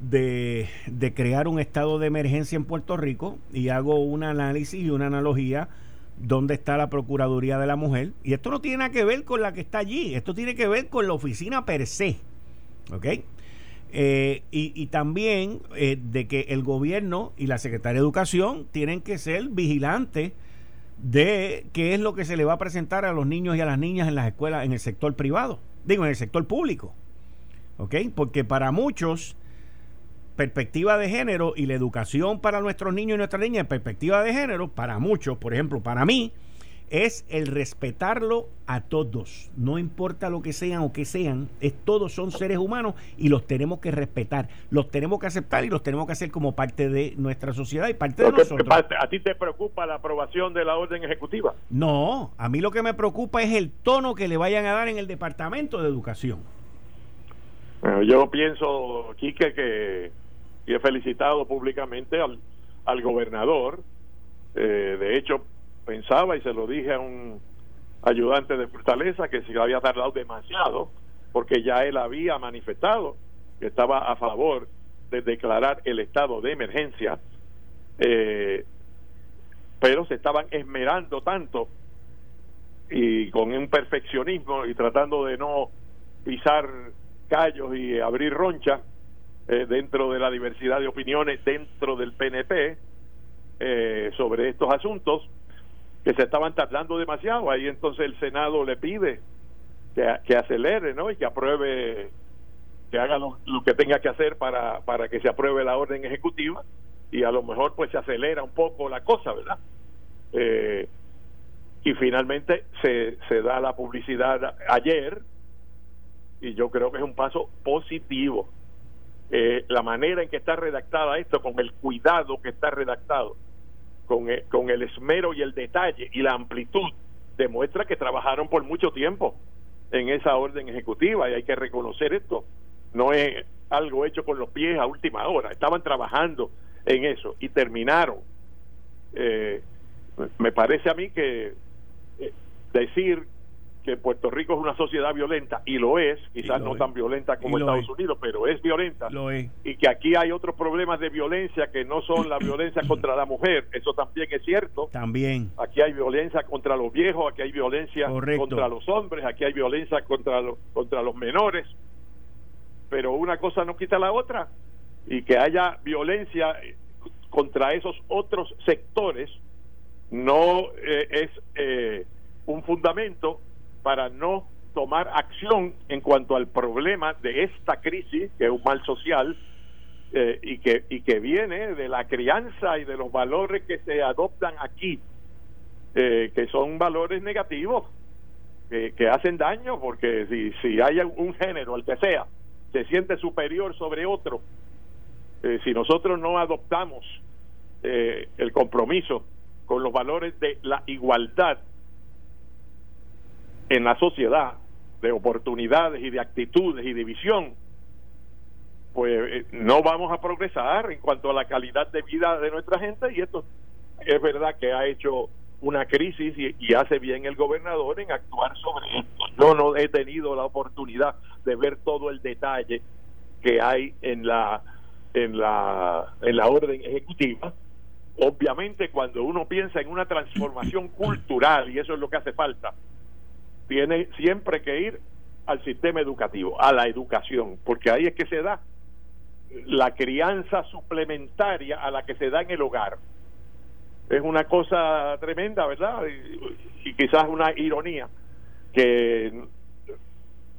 de, crear un estado de emergencia en Puerto Rico y hago un análisis y una analogía dónde está la Procuraduría de la Mujer. Y esto no tiene nada que ver con la que está allí, esto tiene que ver con la oficina per se. ¿Ok? Eh, y, también eh, de que el gobierno y la Secretaría de Educación tienen que ser vigilantes de qué es lo que se le va a presentar a los niños y a las niñas en las escuelas, en el sector privado, digo, en el sector público. ¿Ok? Porque para muchos perspectiva de género y la educación para nuestros niños y nuestras niñas en perspectiva de género, para muchos, por ejemplo, para mí, es el respetarlo a todos, no importa lo que sean o que sean, es, todos son seres humanos y los tenemos que respetar, los tenemos que aceptar y los tenemos que hacer como parte de nuestra sociedad y parte de nosotros. ¿A ti te preocupa la aprobación de la orden ejecutiva? No, a mí lo que me preocupa es el tono que le vayan a dar en el Departamento de Educación. yo pienso, Quique, que y he felicitado públicamente al, al gobernador. Eh, de hecho, pensaba y se lo dije a un ayudante de Fortaleza que se había tardado demasiado porque ya él había manifestado que estaba a favor de declarar el estado de emergencia, eh, pero se estaban esmerando tanto y con un perfeccionismo y tratando de no pisar callos y abrir ronchas eh, dentro de la diversidad de opiniones dentro del PNP eh, sobre estos asuntos que se estaban tardando demasiado. Ahí entonces el Senado le pide que, acelere ¿no? y que apruebe, que haga lo, que tenga que hacer para, para que se apruebe la orden ejecutiva y a lo mejor pues se acelera un poco la cosa, ¿verdad? Eh, y finalmente se, se da la publicidad ayer y yo creo que es un paso positivo. Eh, la manera en que está redactada esto, con el cuidado que está redactado, con el, con el esmero y el detalle y la amplitud, demuestra que trabajaron por mucho tiempo en esa orden ejecutiva y hay que reconocer esto. No es algo hecho con los pies a última hora, estaban trabajando en eso y terminaron. Eh, me parece a mí que eh, decir que Puerto Rico es una sociedad violenta, y lo es, quizás no tan violenta como Estados Unidos, pero es violenta, y que aquí hay otros problemas de violencia que no son la violencia [COUGHS] contra la mujer, eso también es cierto. También. Aquí hay violencia contra los viejos, aquí hay violencia contra los hombres, aquí hay violencia contra, los contra los menores, pero una cosa no quita la otra, y que haya violencia contra esos otros sectores no eh, es eh, un fundamento para no tomar acción en cuanto al problema de esta crisis, que es un mal social, eh, y, que, y que viene de la crianza y de los valores que se adoptan aquí, eh, que son valores negativos, que, hacen daño, porque si, si hay un género, el que sea, se siente superior sobre otro, eh, si nosotros no adoptamos el compromiso con los valores de la igualdad, en la sociedad de oportunidades y de actitudes y de visión, pues eh, no vamos a progresar en cuanto a la calidad de vida de nuestra gente y esto es verdad que ha hecho una crisis y, hace bien el gobernador en actuar sobre esto. Yo no he tenido la oportunidad de ver todo el detalle que hay en la en la en la orden ejecutiva. Obviamente cuando uno piensa en una transformación cultural y eso es lo que hace falta, tiene siempre que ir al sistema educativo, a la educación, porque ahí es que se da la crianza suplementaria a la que se da en el hogar. Es una cosa tremenda, ¿verdad? Y, quizás una ironía que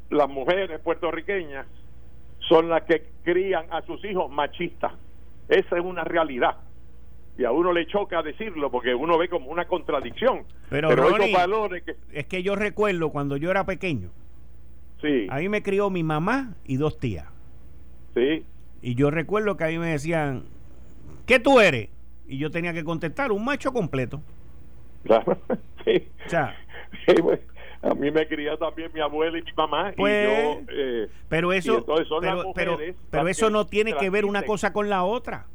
las mujeres puertorriqueñas son las que crían a sus hijos machistas. Esa es una realidad y a uno le choca decirlo porque uno ve como una contradicción. Pero, esos valores que... es que yo recuerdo cuando yo era pequeño. Sí. A mí me crió mi mamá y dos tías. Sí. Y yo recuerdo que a mí me decían, ¿qué tú eres? Y yo tenía que contestar, un macho completo. Claro, [LAUGHS] sí. O sea, pues, a mí me crió también mi abuela y mi mamá y pues, yo, eh, pero eso pero, pero, pero eso no tiene que ver una cosa con la otra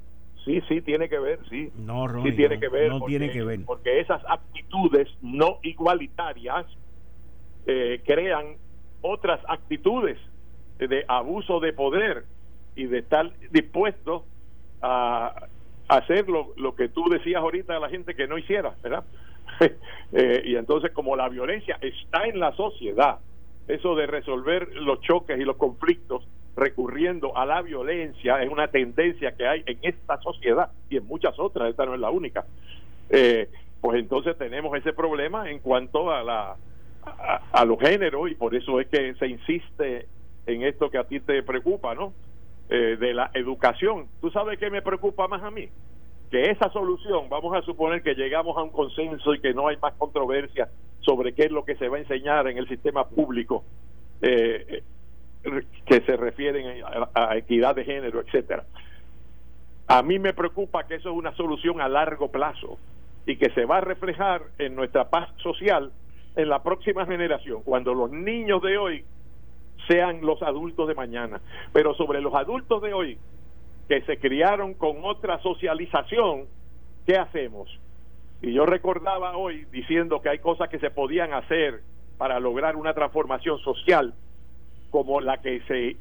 Sí, sí, tiene que ver, sí. No, sí tiene que ver. No tiene que ver. Porque esas actitudes no igualitarias eh, crean otras actitudes de abuso de poder y de estar dispuesto a hacer lo, lo que tú decías ahorita a la gente que no hiciera, ¿verdad? [LAUGHS] Eh, y entonces como la violencia está en la sociedad, eso de resolver los choques y los conflictos recurriendo a la violencia es una tendencia que hay en esta sociedad y en muchas otras, esta no es la única. Eh, pues entonces tenemos ese problema en cuanto a la a, los géneros y por eso es que se insiste en esto que a ti te preocupa, ¿no? Eh, de la educación. ¿Tú sabes qué me preocupa más a mí? Que esa solución, vamos a suponer que llegamos a un consenso y que no hay más controversia sobre qué es lo que se va a enseñar en el sistema público. Eh, que se refieren a, equidad de género, etcétera. A mí me preocupa que eso es una solución a largo plazo y que se va a reflejar en nuestra paz social en la próxima generación, cuando los niños de hoy sean los adultos de mañana. Pero sobre los adultos de hoy, que se criaron con otra socialización, ¿qué hacemos? Y yo recordaba hoy diciendo que hay cosas que se podían hacer para lograr una transformación social como la que se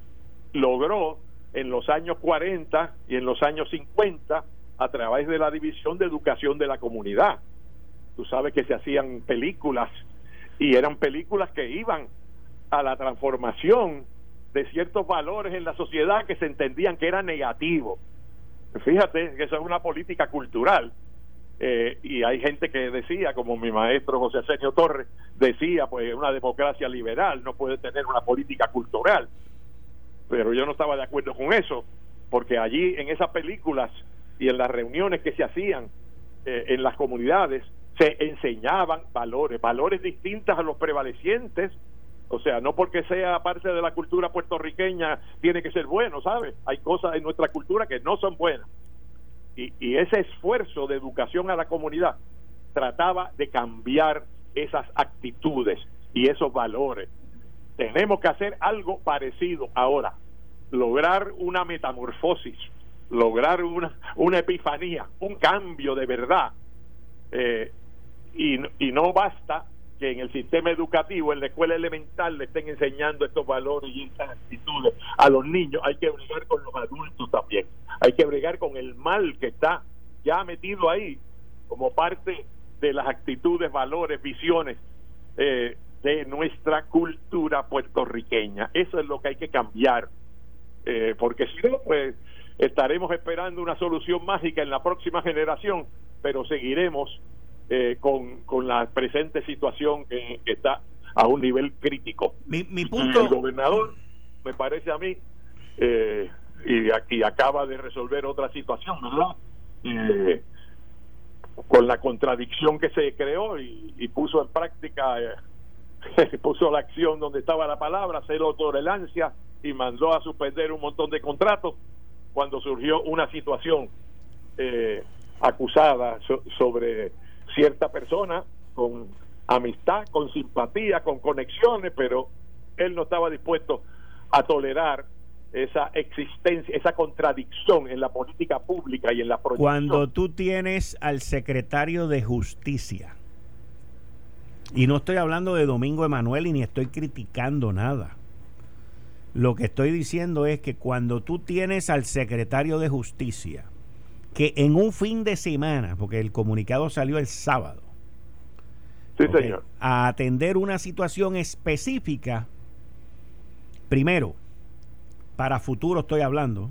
logró en los años 40 y en los años 50 a través de la división de educación de la comunidad. Tú sabes que se hacían películas y eran películas que iban a la transformación de ciertos valores en la sociedad que se entendían que eran negativos. Fíjate que eso es una política cultural eh, y hay gente que decía, como mi maestro José Sergio Torres decía, pues una democracia liberal no puede tener una política cultural. Pero yo no estaba de acuerdo con eso, porque allí en esas películas y en las reuniones que se hacían eh, en las comunidades se enseñaban valores, valores distintos a los prevalecientes. O sea, no porque sea parte de la cultura puertorriqueña tiene que ser bueno, ¿sabes? Hay cosas en nuestra cultura que no son buenas. Y, y ese esfuerzo de educación a la comunidad trataba de cambiar esas actitudes y esos valores. Tenemos que hacer algo parecido ahora, lograr una metamorfosis, lograr una, una epifanía, un cambio de verdad. Eh, y, y no basta que en el sistema educativo, en la escuela elemental, le estén enseñando estos valores y estas actitudes a los niños. Hay que bregar con los adultos también. Hay que bregar con el mal que está ya metido ahí como parte de las actitudes, valores, visiones eh, de nuestra cultura puertorriqueña. Eso es lo que hay que cambiar, eh, porque si no, pues estaremos esperando una solución mágica en la próxima generación, pero seguiremos eh, con, con la presente situación que, está a un nivel crítico. Mi, mi punto... El gobernador, me parece a mí, eh, y aquí acaba de resolver otra situación, ¿verdad? Eh, con la contradicción que se creó y, puso en práctica, eh, [LAUGHS] puso la acción donde estaba la palabra, cero tolerancia y mandó a suspender un montón de contratos cuando surgió una situación eh, acusada sobre cierta persona con amistad, con simpatía, con conexiones, pero él no estaba dispuesto a tolerar esa existencia, esa contradicción en la política pública y en la proyección. Cuando tú tienes al secretario de Justicia, y no estoy hablando de Domingo Emanuel y ni estoy criticando nada. Lo que estoy diciendo es que cuando tú tienes al secretario de Justicia, que en un fin de semana, porque el comunicado salió el sábado, sí, señor. a atender una situación específica, primero, para futuro estoy hablando,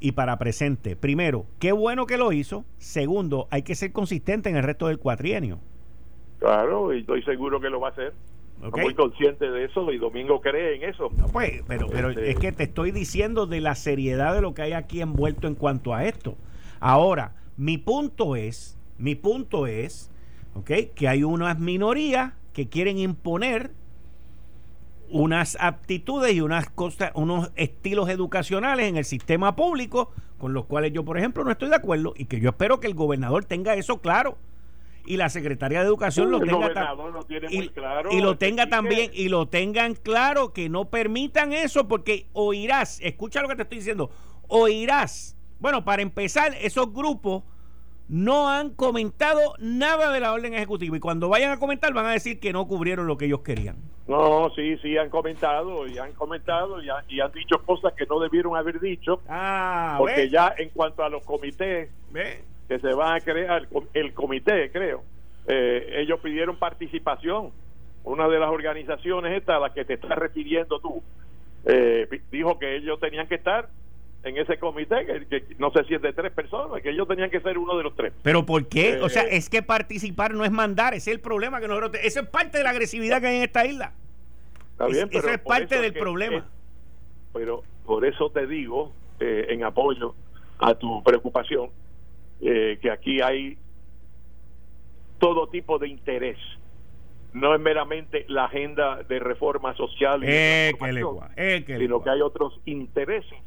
y para presente. Primero, qué bueno que lo hizo. Segundo, hay que ser consistente en el resto del cuatrienio. Claro, y estoy seguro que lo va a hacer. Muy consciente de eso y Domingo cree en eso. pues, pero, pero este es que te estoy diciendo de la seriedad de lo que hay aquí envuelto en cuanto a esto. Ahora, mi punto es, mi punto es, ¿ok? Que hay unas minorías que quieren imponer unas aptitudes y unas cosas, unos estilos educacionales en el sistema público con los cuales yo, por ejemplo, no estoy de acuerdo y que yo espero que el gobernador tenga eso claro y la secretaria de educación lo tenga y, y, lo tenga también y lo tengan claro que no permitan eso porque oirás escucha lo que te estoy diciendo oirás. Bueno para empezar esos grupos no han comentado nada de la orden ejecutiva y cuando vayan a comentar van a decir que no cubrieron lo que ellos querían. No, sí, sí, han comentado y han comentado y, han dicho cosas que no debieron haber dicho. Ah, porque ya en cuanto a los comités que se van a crear, el comité, creo, eh, ellos pidieron participación. Una de las organizaciones esta a la que te estás refiriendo tú, eh, dijo que ellos tenían que estar en ese comité, que, no sé si es de tres personas, que ellos tenían que ser uno de los tres. ¿Pero por qué? o sea, eh, es que participar no es mandar, ese es el problema que nosotros... Eso es parte de la agresividad que hay en esta isla. Está bien, eso es parte del problema. pero por eso te digo, eh, en apoyo a tu preocupación, eh, que aquí hay todo tipo de interés. No es meramente la agenda de reforma social, y sino que hay otros intereses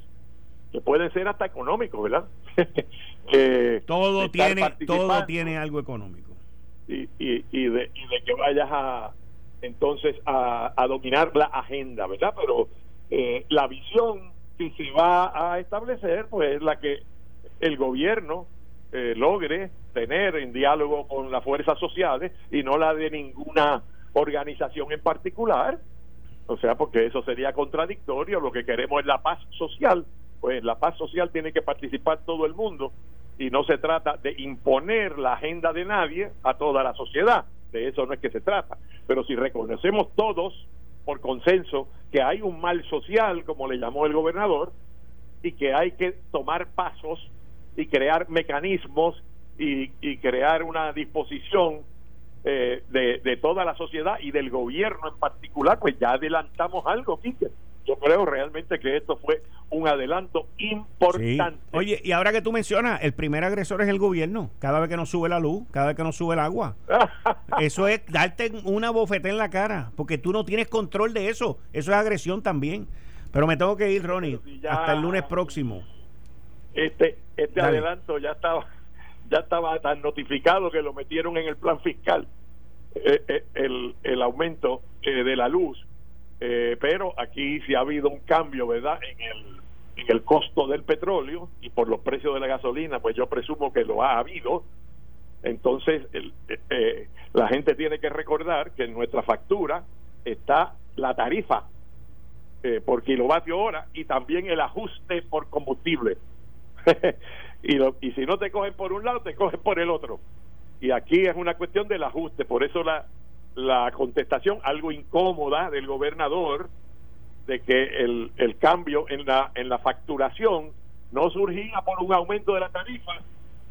que pueden ser hasta económicos, ¿verdad? [LAUGHS] todo tiene todo tiene algo económico. Y, y, y, de, y de que vayas a entonces a, a dominar la agenda, ¿verdad? Pero eh, la visión que se va a establecer, pues es la que el gobierno eh, logre tener en diálogo con las fuerzas sociales y no la de ninguna organización en particular. O sea, porque eso sería contradictorio. Lo que queremos es la paz social pues la paz social tiene que participar todo el mundo y no se trata de imponer la agenda de nadie a toda la sociedad, de eso no es que se trata, pero si reconocemos todos por consenso que hay un mal social, como le llamó el gobernador, y que hay que tomar pasos y crear mecanismos y, crear una disposición eh, de, de, toda la sociedad y del gobierno en particular, pues ya adelantamos algo, Quique yo creo realmente que esto fue un adelanto importante. Oye, y ahora que tú mencionas, el primer agresor es el gobierno, cada vez que nos sube la luz, cada vez que nos sube el agua. [LAUGHS] eso es darte una bofeta en la cara, porque tú no tienes control de eso. Eso es agresión también. Pero me tengo que ir, Ronnie, hasta el lunes próximo. Este, este adelanto ya estaba, ya estaba tan notificado que lo metieron en el plan fiscal. Eh, eh, el, el aumento eh, de la luz pero aquí sí ha habido un cambio, ¿verdad? En el, en el costo del petróleo y por los precios de la gasolina, pues yo presumo que lo ha habido. Entonces, el, la gente tiene que recordar que en nuestra factura está la tarifa por kilovatio hora y también el ajuste por combustible. [LAUGHS] y, y si no te cogen por un lado, te cogen por el otro. Y aquí es una cuestión del ajuste, por eso la, la contestación algo incómoda del gobernador de que el, el cambio en la, en la facturación no surgía por un aumento de la tarifa,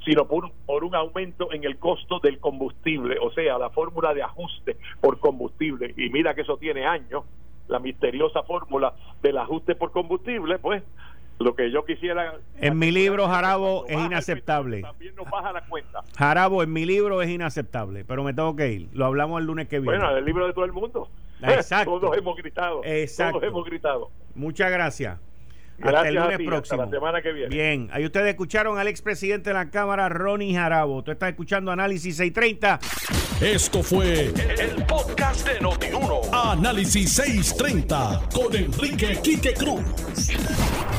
sino por, por un aumento en el costo del combustible, o sea, la fórmula de ajuste por combustible. Y mira que eso tiene años, la misteriosa fórmula del ajuste por combustible, pues lo que yo quisiera en mi libro Jarabo es inaceptable. también nos baja la cuenta. Jarabo en mi libro es inaceptable pero me tengo que ir. Lo hablamos el lunes que viene. Bueno el libro de todo el mundo. Exacto. [LAUGHS] Todos hemos gritado exacto. todos hemos gritado. Muchas gracias hasta el lunes próximo. Hasta la semana que viene. Bien, ahí ustedes escucharon al expresidente de la Cámara, Ronnie Jarabo. Tú estás escuchando Análisis 630. Esto fue el, podcast de Notiuno. Análisis 630 con Enrique Quique Cruz.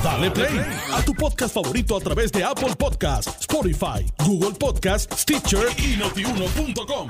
Dale play a tu podcast favorito a través de Apple Podcasts, Spotify, Google Podcasts, Stitcher y notiuno.com.